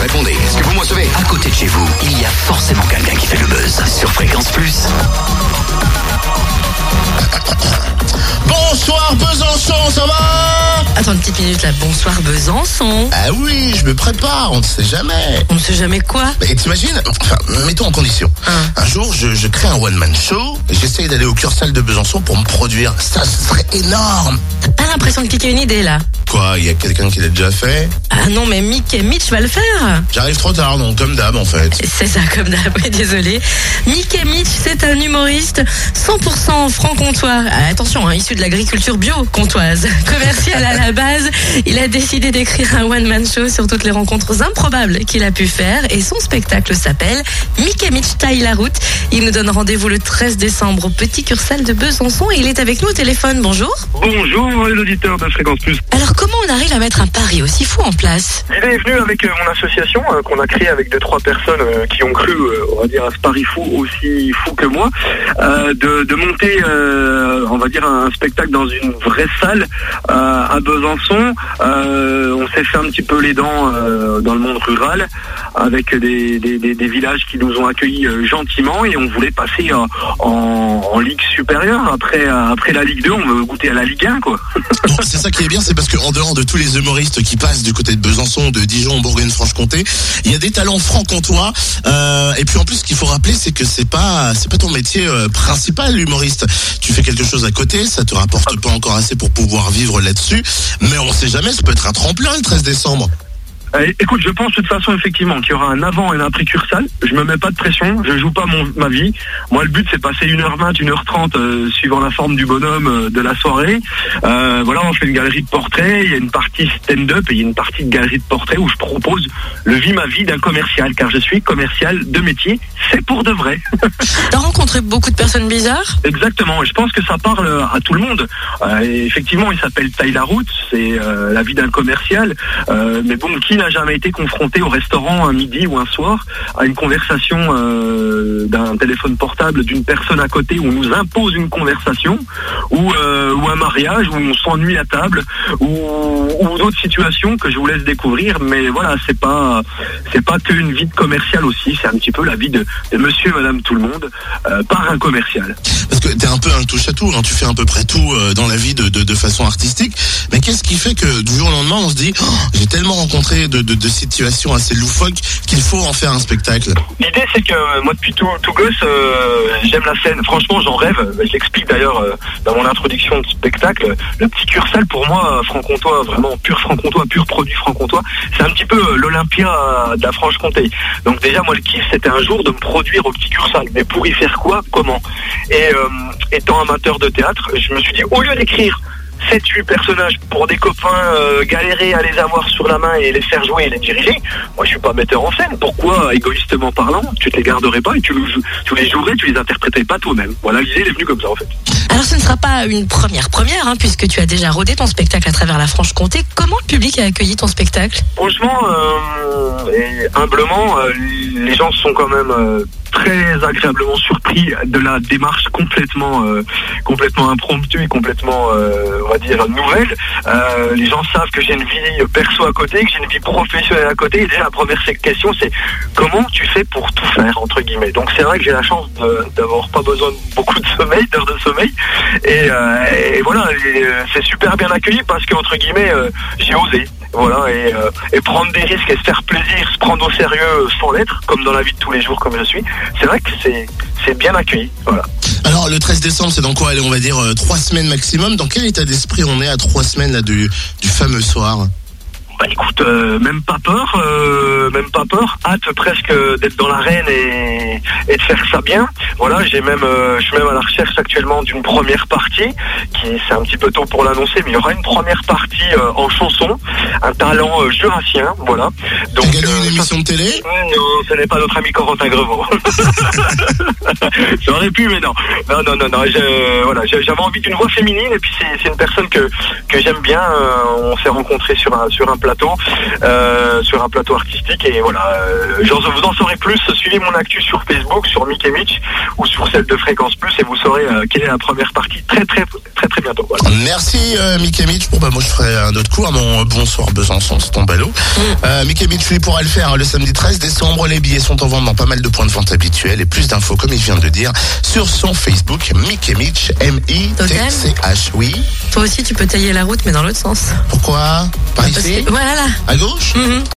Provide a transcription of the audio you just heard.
Répondez, est-ce que vous me recevez? À côté de chez vous, il y a forcément quelqu'un qui fait le buzz sur Fréquence Plus. Bonsoir Besançon, ça va? Attends une petite minute là. Bonsoir Besançon. Ah oui, je me prépare, on ne sait jamais. On ne sait jamais quoi? Mais t'imagines, enfin, mettons en condition. Hein. Un jour, je, je crée un one-man show et j'essaye d'aller au Cursal de Besançon pour me produire. Ça, ce serait énorme. T'as pas l'impression de piquer une idée là? Quoi, il y a quelqu'un qui l'a déjà fait? Ah non mais Mick et Mitch va le faire. J'arrive trop tard, donc comme d'hab en fait. C'est ça comme d'hab, désolé. Mick et Mitch, c'est un humoriste 100% franc-comtois. Ah, attention, hein, issu de l'agriculture bio comtoise. Commercial à la base, il a décidé d'écrire un one-man show sur toutes les rencontres improbables qu'il a pu faire et son spectacle s'appelle Mick et Mitch taille la route. Il nous donne rendez-vous le 13 décembre au Petit Cursal de Besançon et il est avec nous au téléphone. Bonjour. Bonjour les auditeurs de Fréquence Plus. Alors comment on arrive à mettre un pari aussi fou en place? L'idée est venue avec euh, mon association euh, qu'on a créée avec deux trois personnes euh, qui ont cru, on va dire, à ce pari fou aussi fou que moi, euh, de, monter, euh, on va dire, un spectacle dans une vraie salle euh, à Besançon. On s'est fait un petit peu les dents dans le monde rural avec des, des, villages qui nous ont accueillis gentiment et on voulait passer en, en ligue supérieure. Après, après la Ligue 2, on veut goûter à la Ligue 1, quoi. C'est ça qui est bien, c'est parce qu'en dehors de tous les humoristes qui passent du côté de Besançon, de Dijon, Bourgogne-Franche-Comté, il y a des talents franc-comtois. Euh, et puis en plus, ce qu'il faut rappeler, c'est que c'est pas, c'est pas ton métier euh, principal, l'humoriste. Tu fais quelque chose à côté, ça te rapporte pas encore assez pour pouvoir vivre là-dessus. Mais on sait jamais, ça peut être un tremplin le 13 décembre. Euh, écoute, je pense de toute façon effectivement qu'il y aura un avant et un après Cursal. Je me mets pas de pression, je joue pas mon, ma vie. Moi, le but c'est passer 1h20, 1h30 euh, suivant la forme du bonhomme euh, de la soirée. Euh, voilà, on fait une galerie de portraits, il y a une partie stand-up et il y a une partie de galerie de portraits où je propose le vie ma vie d'un commercial, car je suis commercial de métier. C'est pour de vrai. T'as rencontré beaucoup de personnes bizarres? Exactement, et je pense que ça parle à tout le monde. Effectivement, il s'appelle Taille la route, c'est la vie d'un commercial. Mais bon, qui n'a jamais été confronté au restaurant un midi ou un soir à une conversation euh, d'un téléphone portable d'une personne à côté où on nous impose une conversation, ou, euh, mariage où on s'ennuie à table, ou, ou d'autres situations que je vous laisse découvrir. Mais voilà, c'est pas c'est pas qu'une vie de commercial aussi, c'est un petit peu la vie de, de Monsieur et Madame tout le monde euh, par un commercial. Parce que t'es un peu un touche à tout, hein, tu fais à peu près tout euh, dans la vie de, de, de façon artistique. Mais qu'est-ce qui fait que du jour au lendemain, on se dit, Oh, j'ai tellement rencontré de, de, de situations assez loufoques qu'il faut en faire un spectacle? L'idée c'est que euh, moi depuis tout, tout gosse euh, j'aime la scène, franchement j'en rêve, je l'explique d'ailleurs euh, dans mon introduction de spectacle, le petit cursal pour moi franc-comtois, vraiment pur franc-comtois, pur produit franc-comtois, c'est un petit peu euh, l'Olympia de la Franche-Comté. Donc déjà moi le kiff c'était un jour de me produire au petit cursal, mais pour y faire quoi, comment? Et euh, étant amateur de théâtre, je me suis dit au lieu d'écrire 7-8 personnages pour des copains euh, galérer à les avoir sur la main et les faire jouer et les diriger. Moi, je suis pas metteur en scène. Pourquoi, égoïstement parlant, tu te les garderais pas et tu, le- tu les jouerais, tu les interpréterais pas toi-même? Voilà, l'idée est venue comme ça en fait. Alors ce ne sera pas une première première, hein, puisque tu as déjà rodé ton spectacle à travers la Franche-Comté. Comment le public a accueilli ton spectacle? Franchement, euh, et humblement, euh, les gens sont quand même très agréablement surpris de la démarche complètement, euh, complètement impromptue et complètement, euh, on va dire, nouvelle. Euh, les gens savent que j'ai une vie perso à côté, que j'ai une vie professionnelle à côté. Et déjà, la première question, c'est comment tu fais pour tout faire, entre guillemets. Donc c'est vrai que j'ai la chance d'avoir pas besoin de beaucoup de sommeil, d'heures de sommeil. Et, voilà, c'est super bien accueilli parce que, entre guillemets, j'ai osé. Voilà, et, euh, et prendre des risques et se faire plaisir, se prendre au sérieux sans l'être, comme dans la vie de tous les jours, comme je suis, c'est vrai que c'est bien accueilli. Voilà. Alors le 13 décembre, c'est dans quoi Allez, on va dire euh, trois semaines maximum? Dans quel état d'esprit on est à trois semaines là, du fameux soir? Bah écoute, euh, même pas peur, euh, même pas peur. Hâte presque d'être dans l'arène et, et de faire ça bien. Voilà, j'ai même, euh, je suis même à la recherche actuellement d'une première partie, qui c'est un petit peu tôt pour l'annoncer, mais il y aura une première partie en chanson, un talent jurassien, voilà. Donc gagné une ça, émission de télé non, ce n'est pas notre ami Corentin Grevaux. J'aurais pu, mais non. Non, non, non, non. je- voilà, j'avais envie d'une voix féminine et puis c'est une personne que, que j'aime bien. on s'est rencontrés sur un, sur un plateau plateau, euh, sur un plateau artistique. Et voilà, euh, j'en- vous en saurez plus. Suivez mon actu sur Facebook, sur Mickey Mitch ou sur celle de Fréquence Plus et vous saurez euh, quelle est la première partie très très très très bientôt. Voilà. Merci euh, Mickey Mitch. Bon bah moi je ferai un autre coup à mon bonsoir Besançon, c'est ton ballot. Euh, Mickey Mitch lui pourra le faire hein, le samedi 13 décembre. Les billets sont en vente dans pas mal de points de vente habituels et plus d'infos comme il vient de dire sur son Facebook Mickey Mitch M I T C H. Oui. Toi aussi, tu peux tailler la route, mais dans l'autre sens. Pourquoi? Par Parce ici? Voilà. À gauche? Mhm.